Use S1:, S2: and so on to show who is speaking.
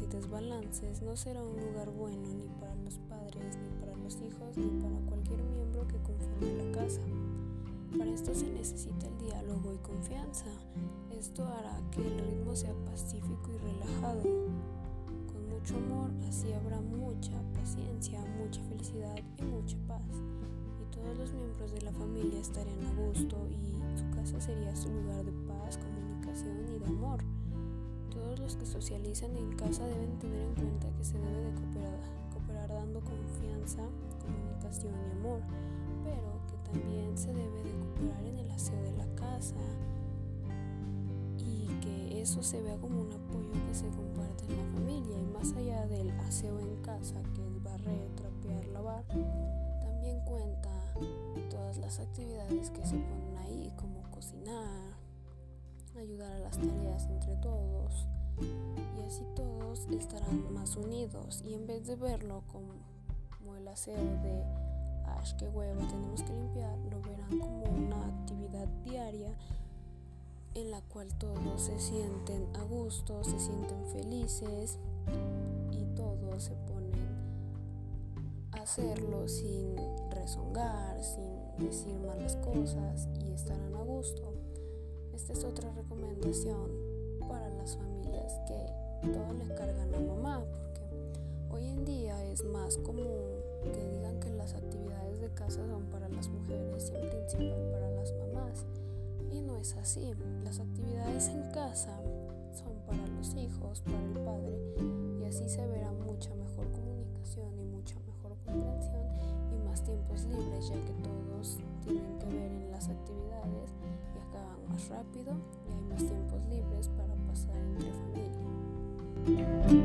S1: y desbalances no será un lugar bueno ni para los padres, ni para los hijos, ni para cualquier miembro que conforme la casa. Para esto se necesita el diálogo y confianza. Esto hará que el ritmo sea pacífico y relajado. Con mucho amor, así habrá mucha paciencia, mucha felicidad y mucha paz. Y todos los miembros de la familia estarían a gusto y su casa sería su lugar de paz, comunicación y de amor. Todos los que socializan en casa deben tener en cuenta que se debe de cooperar, cooperar dando confianza, comunicación y amor, pero que también se debe de cooperar en el aseo de la casa y que eso se vea como un apoyo que se comparte en la familia y más allá del aseo en casa que es barrer, trapear, lavar, también cuenta todas las actividades que se ponen ahí como cocinar, ayudar a las tareas entre todos y así todos estarán más unidos y en vez de verlo como, el aseo de ash que hueva tenemos que limpiar lo verán como una actividad diaria en la cual todos se sienten a gusto, se sienten felices y todos se ponen a hacerlo sin rezongar, sin decir malas cosas y estarán a gusto. Esta es otra recomendación para las familias que todo le cargan a mamá, porque hoy en día es más común que digan que las actividades de casa son para las mujeres y en principal para las mamás. Y no es así. Las actividades en casa son para los hijos, para el padre, y así se verá mucha mejor comunicación y mucha mejor comprensión y más tiempos libres, ya que todos rápido y hay más tiempos libres para pasar entre familia.